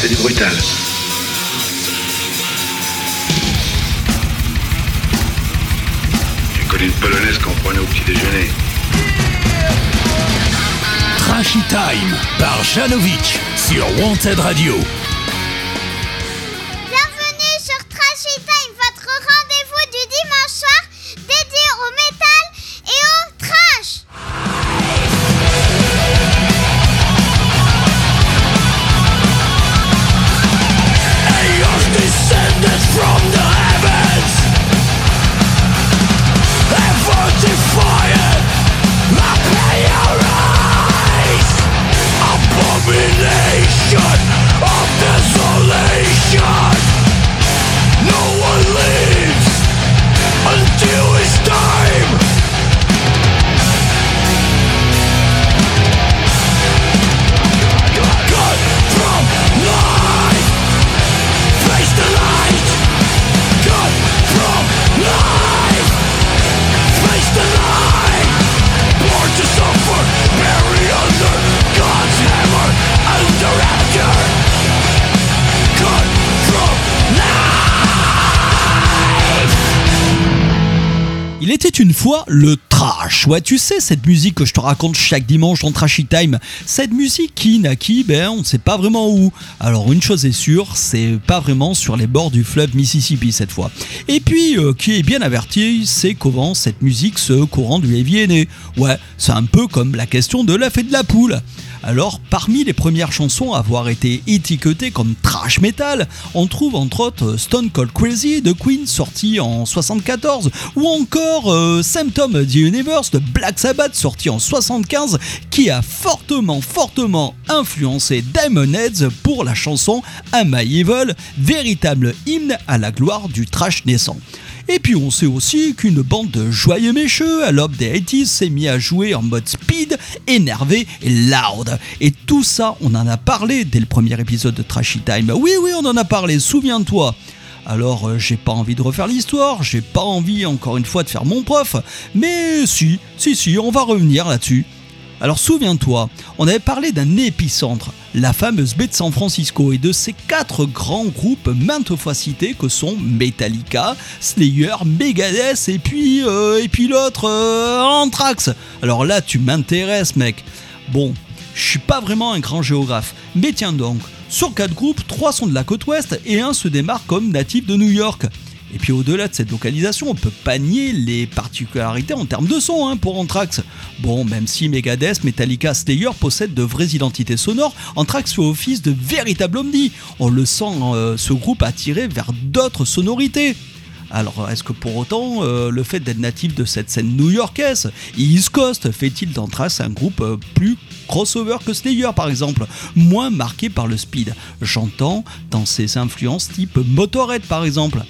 C'est du brutal. J'ai connu une polonaise qu'on prenait au petit déjeuner. Trashy Time par Janovic sur Wanted Radio. Une fois le trash. Ouais, tu sais, cette musique que je te raconte chaque dimanche dans Trashy Time. Cette musique qui naquit, ben, on ne sait pas vraiment où. Alors, une chose est sûre, c'est pas vraiment sur les bords du fleuve Mississippi cette fois. Et puis, euh, qui est bien averti, c'est comment cette musique, ce courant du heavy est né. Ouais, c'est un peu comme la question de l'œuf et de la poule. Alors, parmi les premières chansons à avoir été étiquetées comme trash metal, on trouve entre autres Stone Cold Crazy de Queen sorti en 74 ou encore euh, Symptom of the Universe de Black Sabbath sorti en 75 qui a fortement, fortement influencé Diamond Heads pour la chanson Am I Evil, véritable hymne à la gloire du trash naissant. Et puis on sait aussi qu'une bande de joyeux mécheux à l'aube des 80s s'est mis à jouer en mode speed, énervé et loud. Et tout ça, on en a parlé dès le premier épisode de Trashy Time. Oui, oui, on en a parlé, souviens-toi. Alors, euh, j'ai pas envie de refaire l'histoire, j'ai pas envie encore une fois de faire mon prof, mais si, si, si, on va revenir là-dessus. Alors souviens-toi, on avait parlé d'un épicentre, la fameuse baie de San Francisco, et de ces quatre grands groupes maintes fois cités que sont Metallica, Slayer, Megadeth et puis euh, et puis l'autre euh, Anthrax. Alors là, tu m'intéresses, mec. Bon, je suis pas vraiment un grand géographe, mais tiens donc, sur quatre groupes, trois sont de la côte ouest et un se démarque comme natif de New York. Et puis au-delà de cette localisation, on peut pas nier les particularités en termes de son hein, pour Anthrax. Bon, même si Megadeth, Metallica, Slayer possèdent de vraies identités sonores, Anthrax fait office de véritable omni. On le sent, euh, ce groupe attiré vers d'autres sonorités. Alors, est-ce que pour autant, euh, le fait d'être natif de cette scène new-yorkaise, East Coast, fait-il d'Anthrax un groupe euh, plus crossover que Slayer par exemple, moins marqué par le speed J'entends dans ses influences type Motorhead par exemple?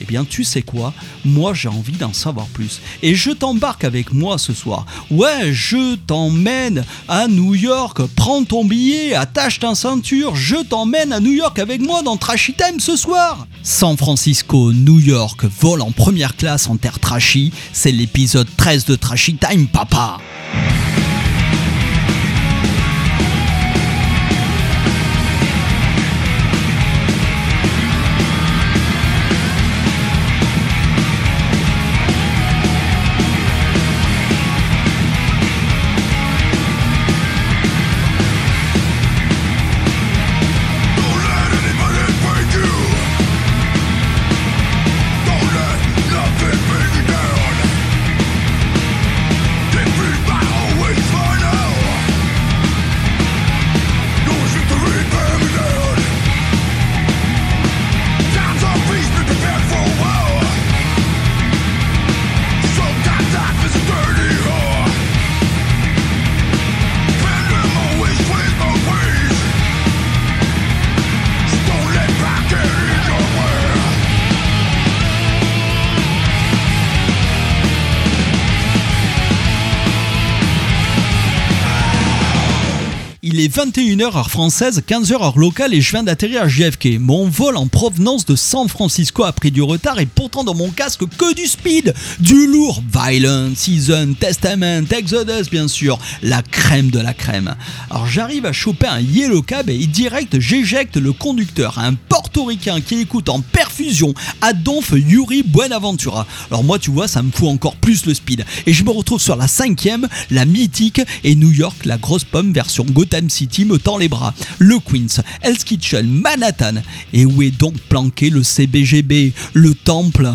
Eh bien, tu sais quoi? Moi, j'ai envie d'en savoir plus. Et je t'embarque avec moi ce soir. Ouais, je t'emmène à New York. Prends ton billet, attache ta ceinture. Je t'emmène à New York avec moi dans Trashy Time ce soir. San Francisco, New York, vol en première classe en terre trashy. C'est l'épisode 13 de Trashy Time, papa. Il est 21h heure française, 15h heure locale et je viens d'atterrir à JFK. Mon vol en provenance de San Francisco a pris du retard et pourtant dans mon casque que du speed, du lourd, Violent, Season, Testament, Exodus bien sûr, la crème de la crème. Alors j'arrive à choper un Yellow Cab et direct j'éjecte le conducteur, un portoricain qui écoute en perfusion Adolphe Yuri Buenaventura. Alors moi tu vois ça me fout encore plus le speed et je me retrouve sur la cinquième, la mythique et New York, la grosse pomme version Gotham City me tend les bras. Le Queens, Hell's Kitchen, Manhattan. Et où est donc planqué le CBGB, le temple?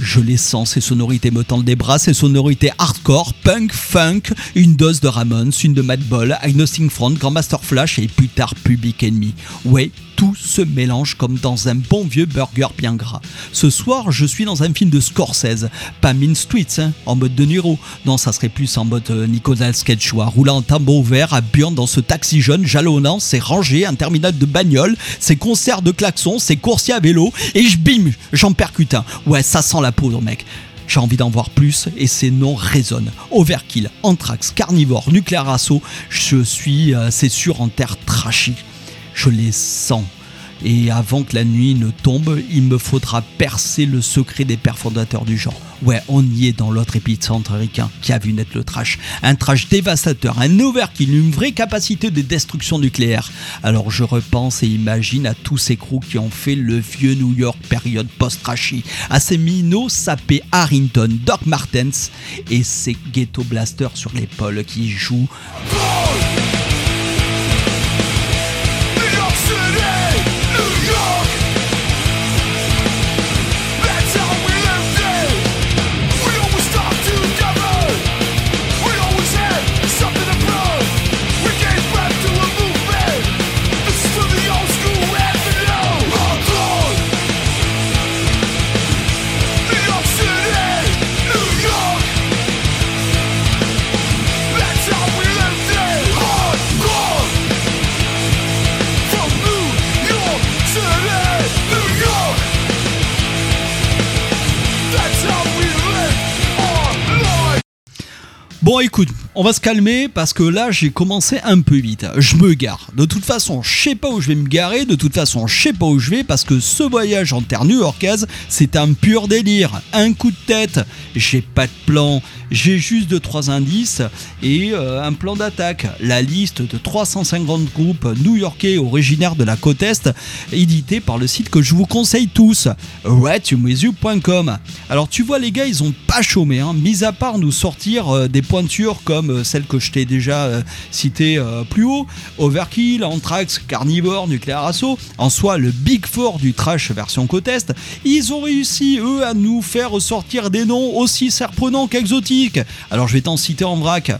Je les sens, ces sonorités me tendent les bras, ces sonorités hardcore, punk, funk, une dose de Ramones, une de Madball, Agnostic Front, Grandmaster Flash et plus tard Public Enemy. Ouais, tout se mélange comme dans un bon vieux burger bien gras. Ce soir, je suis dans un film de Scorsese, pas Mean Streets, hein, en mode De Niro. Non, ça serait plus en mode euh, Nicolas Sketchois, roulant en tambour vert à dans ce taxi jaune, jalonnant ses rangées, un terminal de bagnole, ses concerts de klaxons, ses coursiers à vélo, et je bim, j'en percute un. Ouais, ça sent la poudre, mec. J'ai envie d'en voir plus et ces noms résonnent. Overkill, Anthrax, Carnivore, Nuclear Assault, je suis, euh, c'est sûr, en terre trashy. Je les sens. Et avant que la nuit ne tombe, il me faudra percer le secret des pères fondateurs du genre. Ouais, on y est dans l'autre épicentre américain qui a vu naître le trash. Un trash dévastateur, un overkill, une vraie capacité de destruction nucléaire. Alors je repense et imagine à tous ces crews qui ont fait le vieux New York période post-trashy. À ces minots sapés Harrington, Doc Martens et ces ghetto blasters sur l'épaule qui jouent Bon écoute, on va se calmer parce que là j'ai commencé un peu vite. Je me gare. De toute façon, je sais pas où je vais me garer. De toute façon, je sais pas où je vais parce que ce voyage en terre new-yorkaise, c'est un pur délire. Un coup de tête. J'ai pas de plan. J'ai juste deux trois indices et euh, un plan d'attaque. La liste de 350 groupes new-yorkais originaires de la côte est, édité par le site que je vous conseille tous, ratumusu.com. Alors tu vois les gars, ils ont pas chômé, hein, mis à part nous sortir euh, des pointures comme euh, celles que je t'ai déjà euh, citées euh, plus haut, Overkill, Anthrax, Carnivore, Nuclear Assault, en soi le Big Four du trash version côte ils ont réussi eux à nous faire ressortir des noms aussi surprenants qu'exotiques. Alors je vais t'en citer en vrac.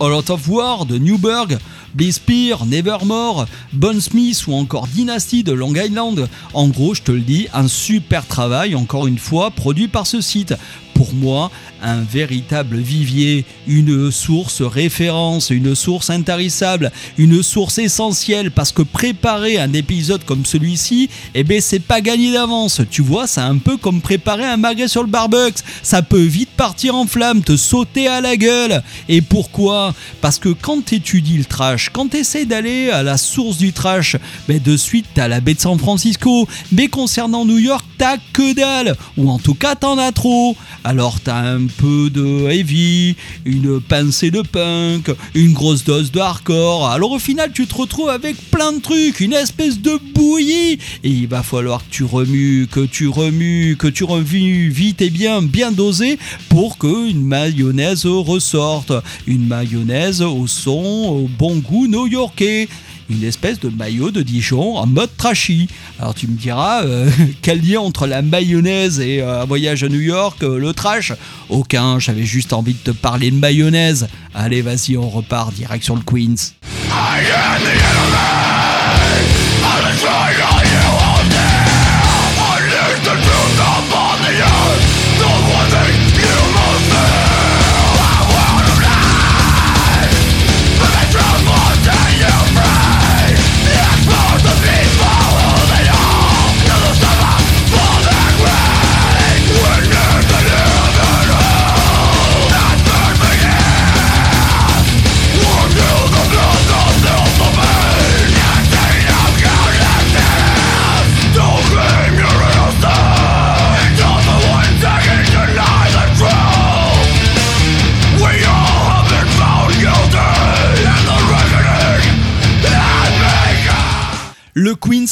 All Out of War de Newburgh, Blizzpear, Nevermore, Bon Smith ou encore Dynasty de Long Island. En gros, je te le dis, un super travail, encore une fois, produit par ce site. Pour moi, un véritable vivier, une source référence, une source intarissable, une source essentielle parce que préparer un épisode comme celui-ci, eh ben c'est pas gagné d'avance. Tu vois, c'est un peu comme préparer un magret sur le barbecue. Ça peut vite partir en flamme, te sauter à la gueule. Et pourquoi? Parce que quand tu étudies le trash, quand tu essaies d'aller à la source du trash, ben de suite t'as la baie de San Francisco. Mais concernant New York, t'as que dalle. Ou en tout cas, t'en as trop. Alors t'as un peu de heavy, une pincée de punk, une grosse dose de hardcore. Alors au final, tu te retrouves avec plein de trucs, une espèce de bouillie. Et il va falloir que tu remues, que tu remues, que tu remues vite et bien, bien dosé pour que une mayonnaise ressorte. Une mayonnaise au son, au bon goût new-yorkais une espèce de maillot de Dijon en mode trashy. Alors tu me diras, euh, quel lien entre la mayonnaise et euh, un voyage à New York, euh, le trash? Aucun, j'avais juste envie de te parler de mayonnaise. Allez, vas-y, on repart, direction le Queens.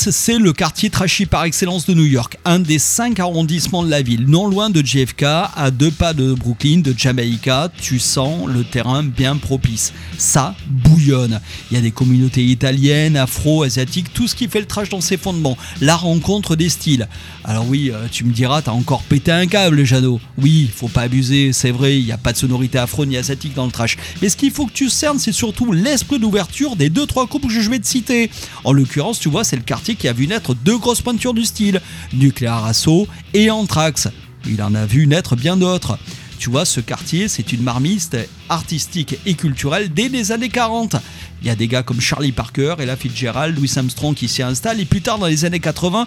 C'est le quartier trashy par excellence de New York, un des cinq arrondissements de la ville, non loin de JFK, à deux pas de Brooklyn, de Jamaica, tu sens le terrain bien propice. Ça bouillonne. Il y a des communautés italiennes, afro, asiatiques, tout ce qui fait le trash dans ses fondements. La rencontre des styles. Alors oui, euh, tu me diras, t'as encore pété un câble, Jeannot. Oui, faut pas abuser, c'est vrai, il n'y a pas de sonorité afro ni asiatique dans le trash. Mais ce qu'il faut que tu cernes, c'est surtout l'esprit d'ouverture des deux trois groupes que je vais te citer. En l'occurrence, tu vois, c'est le quartier qui a vu naître deux grosses pointures du style, Nuclear Assault et Anthrax. Il en a vu naître bien d'autres. Tu vois, ce quartier, c'est une marmiste artistique et culturelle dès les années 40. Il y a des gars comme Charlie Parker, Ella Fitzgerald, Louis Armstrong qui s'y installent. Et plus tard, dans les années 80,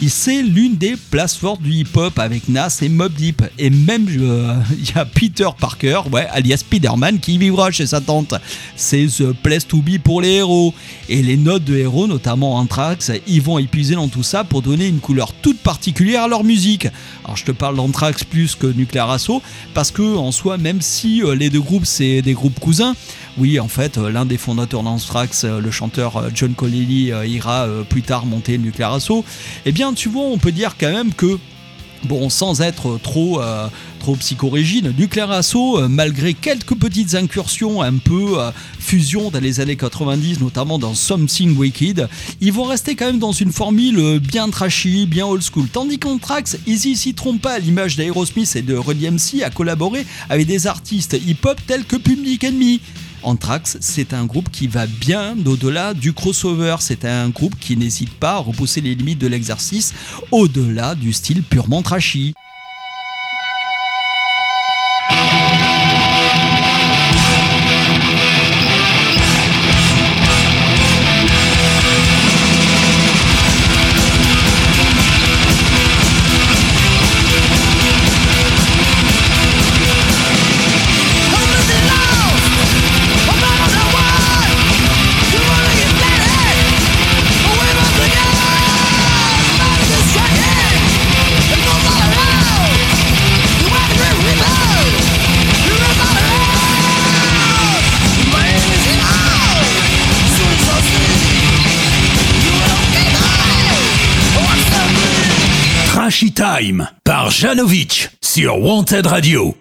il- c'est l'une des places fortes du hip-hop avec Nas et Mob Deep. Et même, euh, il y a Peter Parker, ouais, alias Spider-Man, qui vivra chez sa tante. C'est The Place to Be pour les héros. Et les notes de héros, notamment Anthrax, ils vont épuiser dans tout ça pour donner une couleur toute particulière à leur musique. Alors, je te parle d'Anthrax plus que Nuclear Assault, parce que en soi, même si euh, les deux groupes, c'est des groupes cousins, oui, en fait, euh, l'un des fondateurs d'Anthrax, euh, le chanteur euh, John Colelli, ira plus tard monter Nuclear Assault. Eh bien, tu vois, on peut dire quand même que Bon, sans être trop, euh, trop psychorégine, Nuclear Assault, euh, malgré quelques petites incursions un peu euh, fusion dans les années 90, notamment dans Something Wicked, ils vont rester quand même dans une formule euh, bien trashy, bien old school. Tandis qu'Anthrax, ils y s'y trompent pas, l'image d'Aerosmith et de Run DMC, a collaboré avec des artistes hip-hop tels que Public Enemy. Anthrax, c'est un groupe qui va bien au-delà du crossover. C'est un groupe qui n'hésite pas à repousser les limites de l'exercice au-delà du style purement trashy. Par Janovic sur Wanted Radio.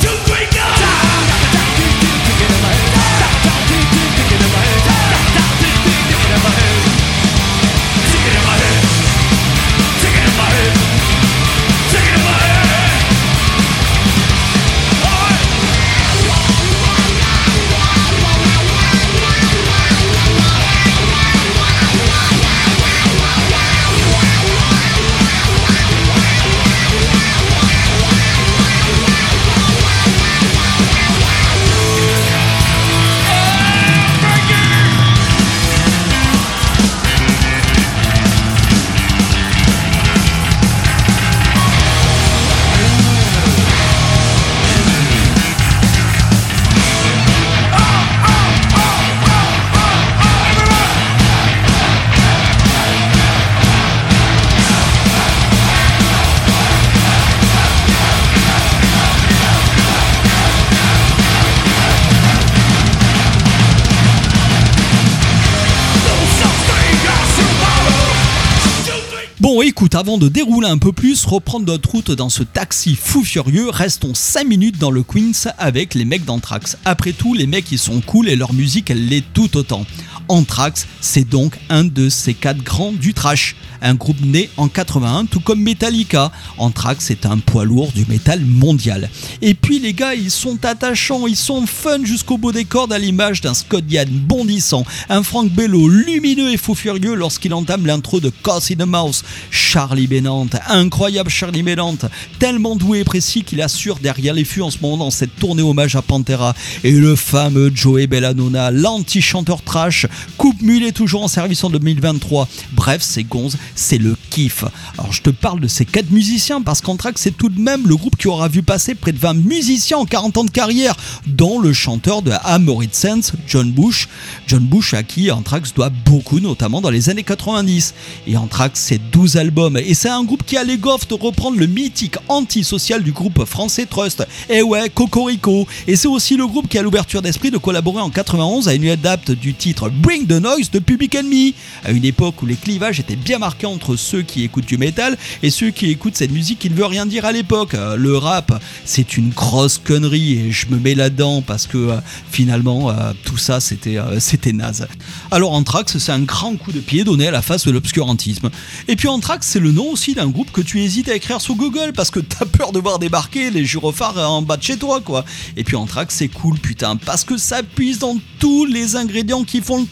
Avant de dérouler un peu plus, reprendre notre route dans ce taxi fou furieux, restons 5 minutes dans le Queens avec les mecs d'Anthrax. Après tout, les mecs ils sont cool et leur musique elle l'est tout autant. Anthrax, c'est donc un de ces quatre grands du trash. Un groupe né en 81, tout comme Metallica. Anthrax est un poids lourd du métal mondial. Et puis les gars, ils sont attachants, ils sont fun jusqu'au bout des cordes à l'image d'un Scott Yann bondissant, un Frank Bello lumineux et fou furieux lorsqu'il entame l'intro de Cause in the Mouse. Charlie Bennant, incroyable Charlie Bennant, tellement doué et précis qu'il assure derrière les fûts en ce moment dans cette tournée hommage à Pantera. Et le fameux Joey Bellanona, l'anti-chanteur trash, coupe mulet toujours en service en 2023. Bref, c'est gonze, c'est le kiff. Alors je te parle de ces quatre musiciens parce qu'Anthrax c'est tout de même le groupe qui aura vu passer près de 20 musiciens en 40 ans de carrière, dont le chanteur de Amorit Sense, John Bush. John Bush à qui Anthrax doit beaucoup, notamment dans les années 90. Et Anthrax c'est 12 albums et c'est un groupe qui a les gaffes de reprendre le mythique antisocial du groupe français Trust. Et ouais, Cocorico. Et c'est aussi le groupe qui a l'ouverture d'esprit de collaborer en 91 à une adapte du titre Bring the Noise de Public Enemy, à une époque où les clivages étaient bien marqués entre ceux qui écoutent du métal et ceux qui écoutent cette musique qui ne veut rien dire à l'époque. Euh, Le rap, c'est une grosse connerie et je me mets là-dedans parce que euh, finalement euh, tout ça c'était c'était naze. Alors Anthrax, c'est un grand coup de pied donné à la face de l'obscurantisme. Et puis Anthrax, c'est le nom aussi d'un groupe que tu hésites à écrire sur Google parce que t'as peur de voir débarquer les gyrophares en bas de chez toi quoi. Et puis Anthrax, c'est cool putain parce que ça puise dans tous les ingrédients qui font le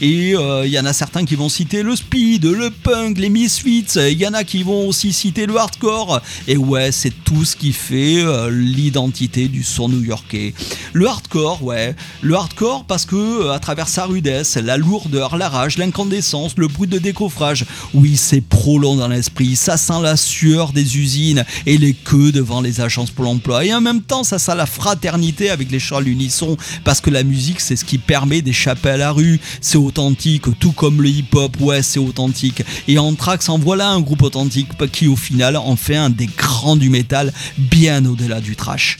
Et il y en a certains qui vont citer le speed, le punk, les misfits. Il y en a qui vont aussi citer le hardcore. Et ouais, c'est tout ce qui fait euh, l'identité du son new-yorkais. Le hardcore, ouais, le hardcore parce que euh, à travers sa rudesse, la lourdeur, la rage, l'incandescence, le bruit de décoffrage, oui, c'est pro long dans l'esprit. Ça sent la sueur des usines et les queues devant les agences pour l'emploi. Et en même temps, ça sent la fraternité avec les chants à l'unisson parce que la musique, c'est ce qui permet d'échapper à la rue. C'est authentique, tout comme le hip-hop, ouais, c'est authentique. Et Anthrax en voilà un groupe authentique qui, au final, en fait un des grands du métal, bien au-delà du trash.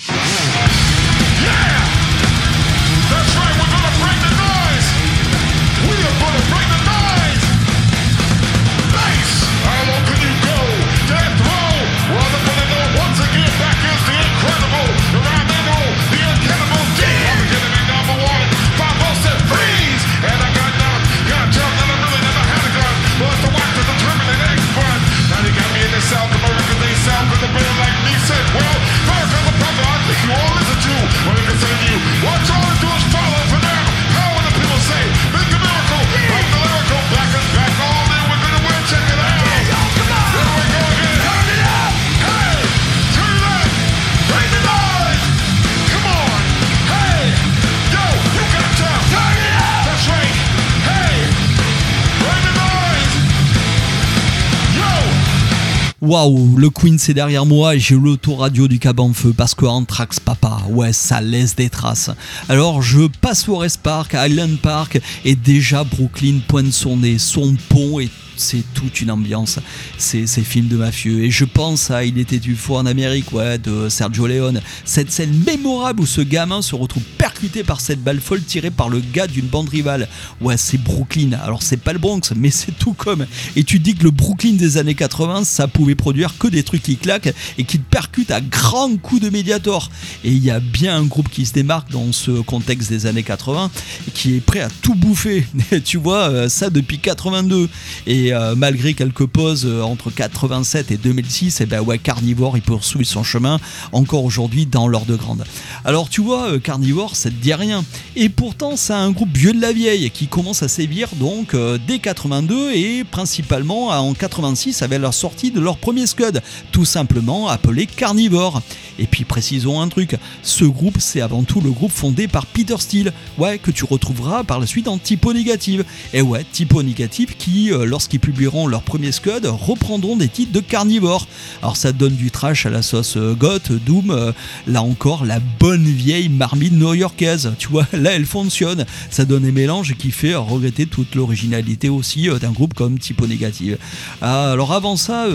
Waouh, le Queen c'est derrière moi et j'ai l'autoradio du cab en feu parce que Anthrax papa, ouais, ça laisse des traces. Alors je passe Forest Park, Island Park et déjà Brooklyn pointe son nez, son pont et c'est toute une ambiance, ces, ces films de mafieux. Et je pense à Il était une fois en Amérique, ouais, de Sergio Leone. Cette scène mémorable où ce gamin se retrouve percuté par cette balle folle tirée par le gars d'une bande rivale. Ouais, c'est Brooklyn. Alors c'est pas le Bronx, mais c'est tout comme. Et tu dis que le Brooklyn des années 80, ça pouvait que des trucs qui claquent et qui te percutent à grands coups de médiator. Et il y a bien un groupe qui se démarque dans ce contexte des années 80 et qui est prêt à tout bouffer. tu vois, euh, ça depuis 82. Et euh, malgré quelques pauses euh, entre 87 et 2006, et ben ouais, Carnivore, il poursuit son chemin encore aujourd'hui dans l'or de grande. Alors tu vois, Carnivore, ça te dit rien. Et pourtant, c'est un groupe vieux de la vieille qui commence à sévir donc dès 82 et principalement en 86 avec leur sortie de leur premier Scud, tout simplement appelé Carnivore. Et puis précisons un truc, ce groupe c'est avant tout le groupe fondé par Peter Steele, ouais, que tu retrouveras par la suite en Typo Négative. Et ouais, Typo Négative qui, euh, lorsqu'ils publieront leur premier Scud, reprendront des titres de Carnivore. Alors ça donne du trash à la sauce euh, goth, Doom, euh, là encore la bonne vieille marmite new-yorkaise, tu vois, là elle fonctionne, ça donne un mélange qui fait regretter toute l'originalité aussi d'un groupe comme Typo Négative. Alors avant ça,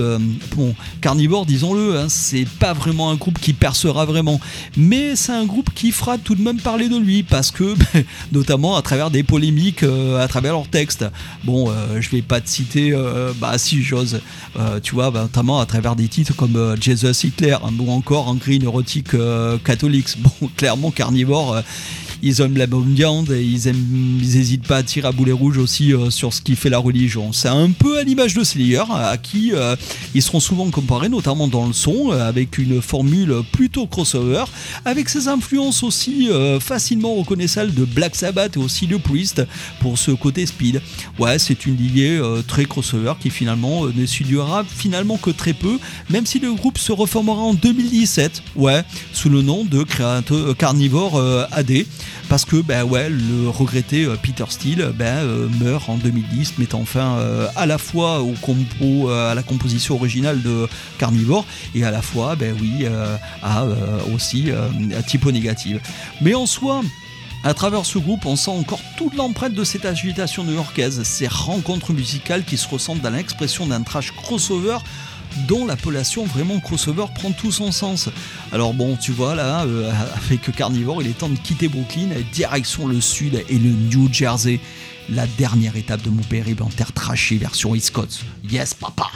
bon, Carnivore, disons-le, hein, c'est pas vraiment un groupe qui percera vraiment, mais c'est un groupe qui fera tout de même parler de lui parce que, notamment à travers des polémiques, euh, à travers leurs textes. Bon, euh, je vais pas te citer, euh, bah si j'ose, euh, tu vois, bah, notamment à travers des titres comme Jesus Hitler hein, ou encore Angry Neurotic euh, Catholics. Bon, clairement, Carnivore. ils aiment la bonne viande et ils, aiment, ils hésitent pas à tirer à boulet rouge aussi sur ce qui fait la religion. C'est un peu à l'image de Slayer, à qui ils seront souvent comparés, notamment dans le son, euh, avec une formule plutôt crossover, avec ses influences aussi euh, facilement reconnaissables de Black Sabbath et aussi de Priest pour ce côté speed. Ouais, c'est une lignée euh, très crossover qui finalement euh, ne finalement que très peu, même si le groupe se reformera en 2017, ouais, sous le nom de Carnivore AD parce que ben ouais le regretté euh, Peter Steele ben, euh, meurt en 2010 mettant fin euh, à la fois au compo à la composition originale de Carnivore et à la fois ben oui à aussi à typo négative mais en soi à travers ce groupe, on sent encore toute l'empreinte de cette agitation new-yorkaise, ces rencontres musicales qui se ressentent dans l'expression d'un trash crossover dont l'appellation vraiment crossover prend tout son sens. Alors bon, tu vois là, euh, avec Carnivore, il est temps de quitter Brooklyn, direction le sud et le New Jersey. La dernière étape de mon périple en terre trachée version East Coast. Yes, papa!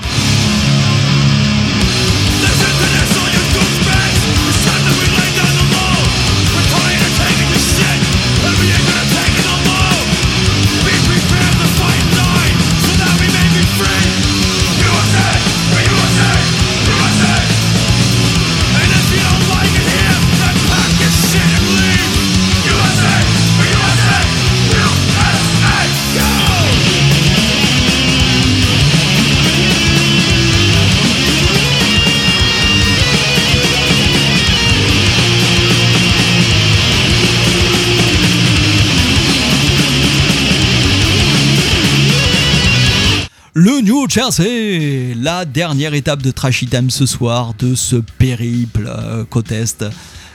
Le New Jersey, la dernière étape de Trashy ce soir de ce périple euh, côte.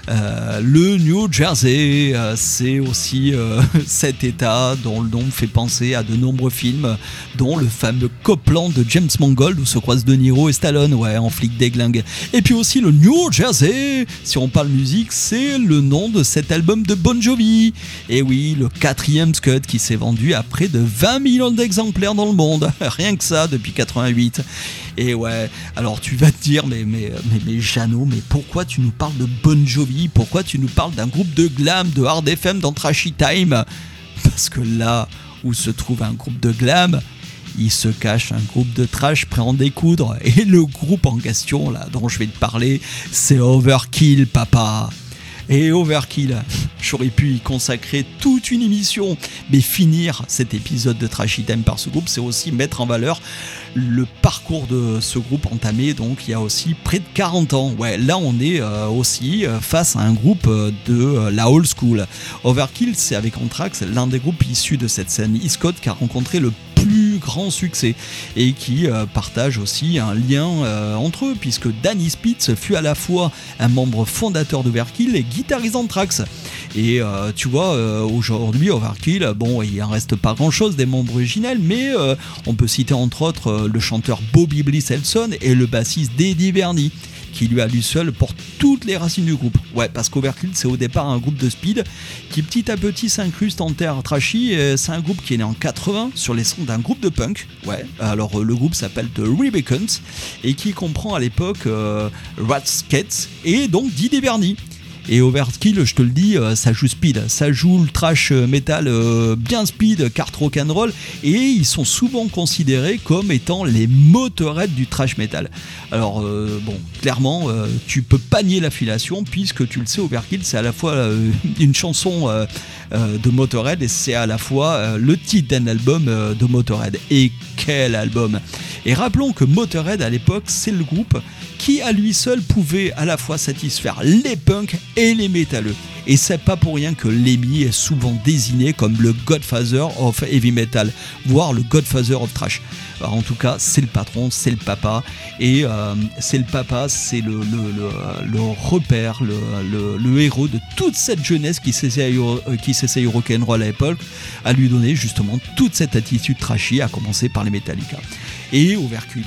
Euh, le New Jersey, euh, c'est aussi euh, cet état dont le nom fait penser à de nombreux films, dont le fameux Copland de James Mangold où se croisent De Niro et Stallone, ouais, en flic déglingue. Et puis aussi le New Jersey, si on parle musique, c'est le nom de cet album de Bon Jovi. Et oui, le quatrième Scud qui s'est vendu à près de 20 millions d'exemplaires dans le monde, rien que ça depuis 88. Et ouais, alors tu vas te dire, mais, mais, mais, Jeannot, mais pourquoi tu nous parles de Bon Jovi? Pourquoi tu nous parles d'un groupe de glam, de hard FM dans Trashy Time? Parce que là où se trouve un groupe de glam, il se cache un groupe de trash prêt à en découdre. Et le groupe en question, là, dont je vais te parler, c'est Overkill, papa. Et Overkill, j'aurais pu y consacrer toute une émission, mais finir cet épisode de Trashy Time par ce groupe, c'est aussi mettre en valeur le parcours de ce groupe entamé, donc il y a aussi près de 40 ans. Ouais, là on est euh, aussi euh, face à un groupe euh, de la old school. Overkill, c'est avec Anthrax, l'un des groupes issus de cette scène East Coast qui a rencontré le plus grand succès et qui euh, partage aussi un lien euh, entre eux puisque Danny Spitz fut à la fois un membre fondateur d'Overkill et guitariste Anthrax. Et euh, tu vois, aujourd'hui, Overkill, bon, il en reste pas grand chose des membres originels, mais on peut citer entre autres le chanteur Bobby Bliss Elson et le bassiste Eddie Verny qui lui à lui seul porte toutes les racines du groupe. Ouais, parce qu'Overkill c'est au départ un groupe de speed qui petit à petit s'incruste en terre trashy. C'est un groupe qui est né en 80 sur les sons d'un groupe de punk. Ouais, alors euh, le groupe s'appelle The Rebecans et qui comprend à l'époque euh, Ratskets et donc Didier Verny. Et Overkill, je te le dis, euh, ça joue speed, ça joue le trash euh, metal euh, bien speed, carte rock'n'roll, et ils sont souvent considérés comme étant les motorettes du trash metal. Alors bon, clairement, tu peux pas nier l'affiliation puisque tu le sais, Overkill, c'est à la fois une chanson de Motorhead et c'est à la fois le titre d'un album de Motorhead. Et quel album Et rappelons que Motorhead à l'époque, c'est le groupe qui à lui seul pouvait à la fois satisfaire les punks et les métalleux. Et c'est pas pour rien que Lemmy est souvent désigné comme le Godfather of Heavy Metal, voire le Godfather of Trash. Alors, en tout cas, c'est le patron, c'est le papa, et euh, c'est le papa, c'est le, le repère, le, héros de toute cette jeunesse qui s'essaye au, euh, qui s'essaye au rock'n'roll à l'époque, à lui donner justement toute cette attitude trashy, à commencer par les Metallica. Et Overkill,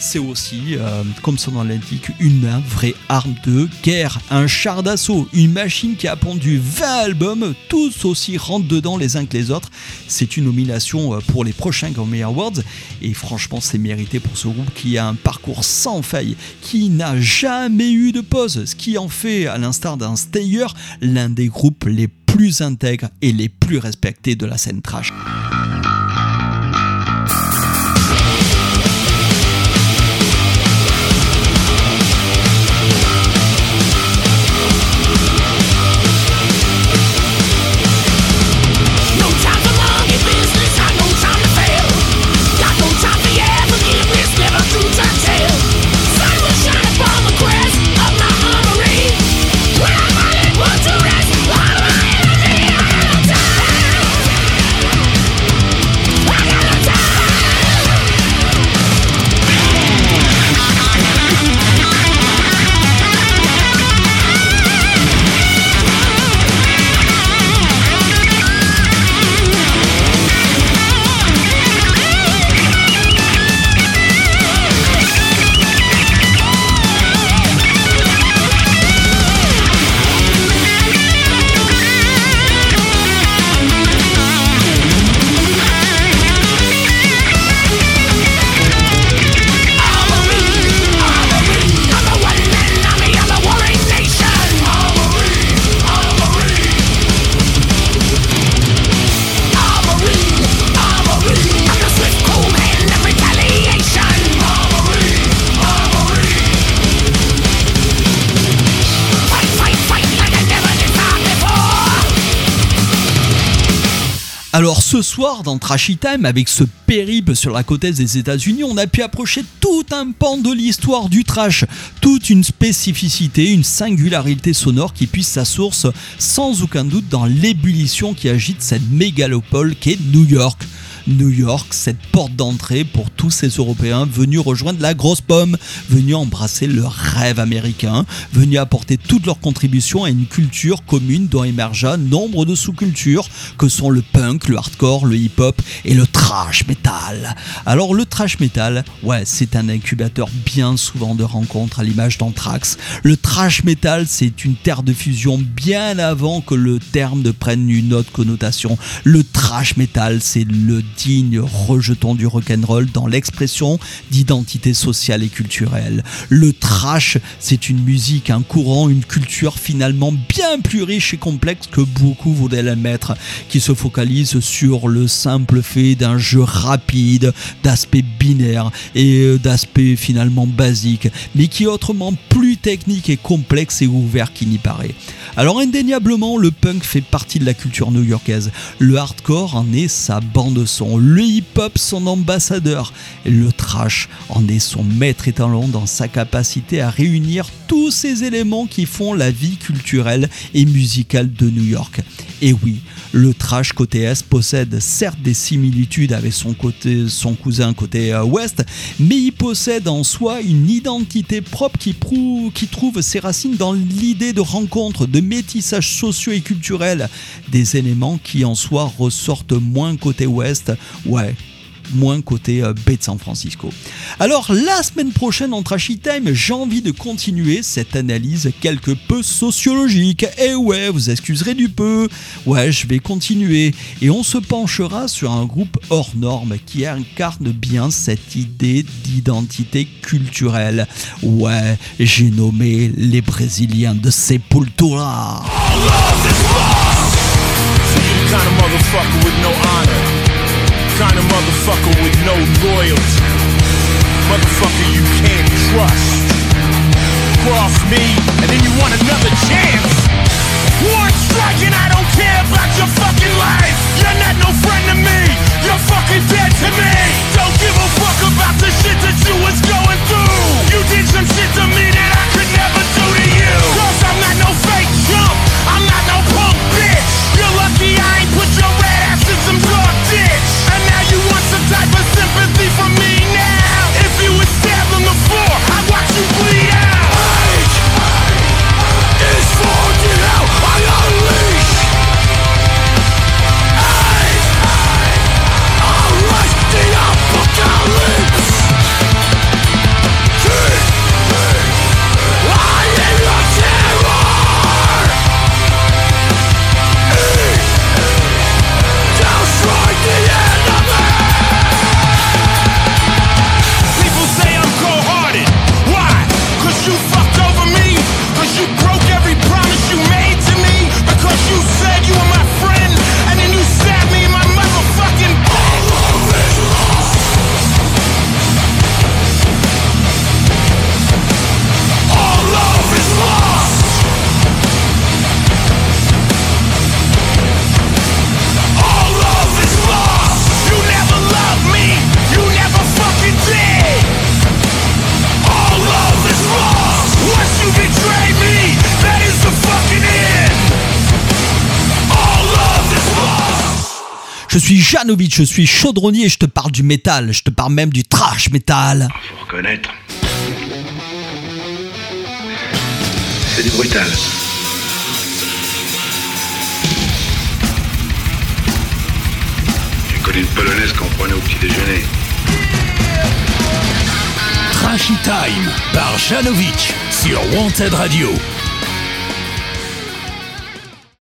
c'est aussi, euh, comme son nom l'indique, une vraie arme de guerre, un char d'assaut, une machine qui a pondu 20 albums, tous aussi rentrent dedans les uns que les autres. C'est une nomination euh, pour les prochains Grammy Awards et franchement c'est mérité pour ce groupe qui a un parcours sans faille, qui n'a jamais eu de pause, ce qui en fait, à l'instar d'un Stayer, l'un des groupes les plus intègres et les plus respectés de la scène trash. Alors ce soir dans Trashy Time, avec ce périple sur la côte est des États-Unis, on a pu approcher tout un pan de l'histoire du trash, toute une spécificité, une singularité sonore qui puise sa source sans aucun doute dans l'ébullition qui agite cette mégalopole qu'est New York. New York, cette porte d'entrée pour tous ces Européens venus rejoindre la grosse pomme, venus embrasser leur rêve américain, venus apporter toute leur contribution à une culture commune dont émergea nombre de sous-cultures que sont le punk, le hardcore, le hip-hop et le trash metal. Alors le trash metal, ouais, c'est un incubateur bien souvent de rencontres à l'image d'Anthrax. Le trash metal, c'est une terre de fusion bien avant que le terme ne prenne une autre connotation. Le trash metal, c'est le digne rejeton du rock'n'roll dans l'expression d'identité sociale et culturelle. Le trash, c'est une musique, un courant, une culture finalement bien plus riche et complexe que beaucoup voudraient l'admettre, qui se focalise sur le simple fait d'un jeu rapide, d'aspect binaire et d'aspect finalement basique, mais qui est autrement plus technique et complexe et ouvert qu'il n'y paraît. Alors indéniablement, le punk fait partie de la culture new-yorkaise. Le hardcore en est sa bande son, le hip-hop son ambassadeur, le trash en est son maître étalon dans sa capacité à réunir tous ces éléments qui font la vie culturelle et musicale de New York. Et oui, le trash côté Est possède certes des similitudes avec son, côté, son cousin côté euh, Ouest, mais il possède en soi une identité propre qui, prouve, qui trouve ses racines dans l'idée de rencontre, de métissage socio et culturel, des éléments qui en soi ressortent moins côté Ouest, ouais, moins côté euh, baie de San Francisco. Alors la semaine prochaine en Trashy Time, j'ai envie de continuer cette analyse quelque peu sociologique. Et ouais, vous excuserez du peu. Ouais, je vais continuer. Et on se penchera sur un groupe hors norme qui incarne bien cette idée d'identité culturelle. Ouais, j'ai nommé les Brésiliens de Sepultura. With no. Kind of motherfucker with no loyalty. Motherfucker you can't trust. Cross me, and then you want another chance. One strike and I don't care about your fucking life. You're not no friend to me. You're fucking dead to me. Don't give a fuck about the shit that you was going suis Janovic, je suis chaudronnier et je te parle du métal, je te parle même du trash métal. Faut reconnaître. C'est du brutal. J'ai connu une polonaise qu'on prenait au petit déjeuner. Trashy Time par Janovic sur Wanted Radio.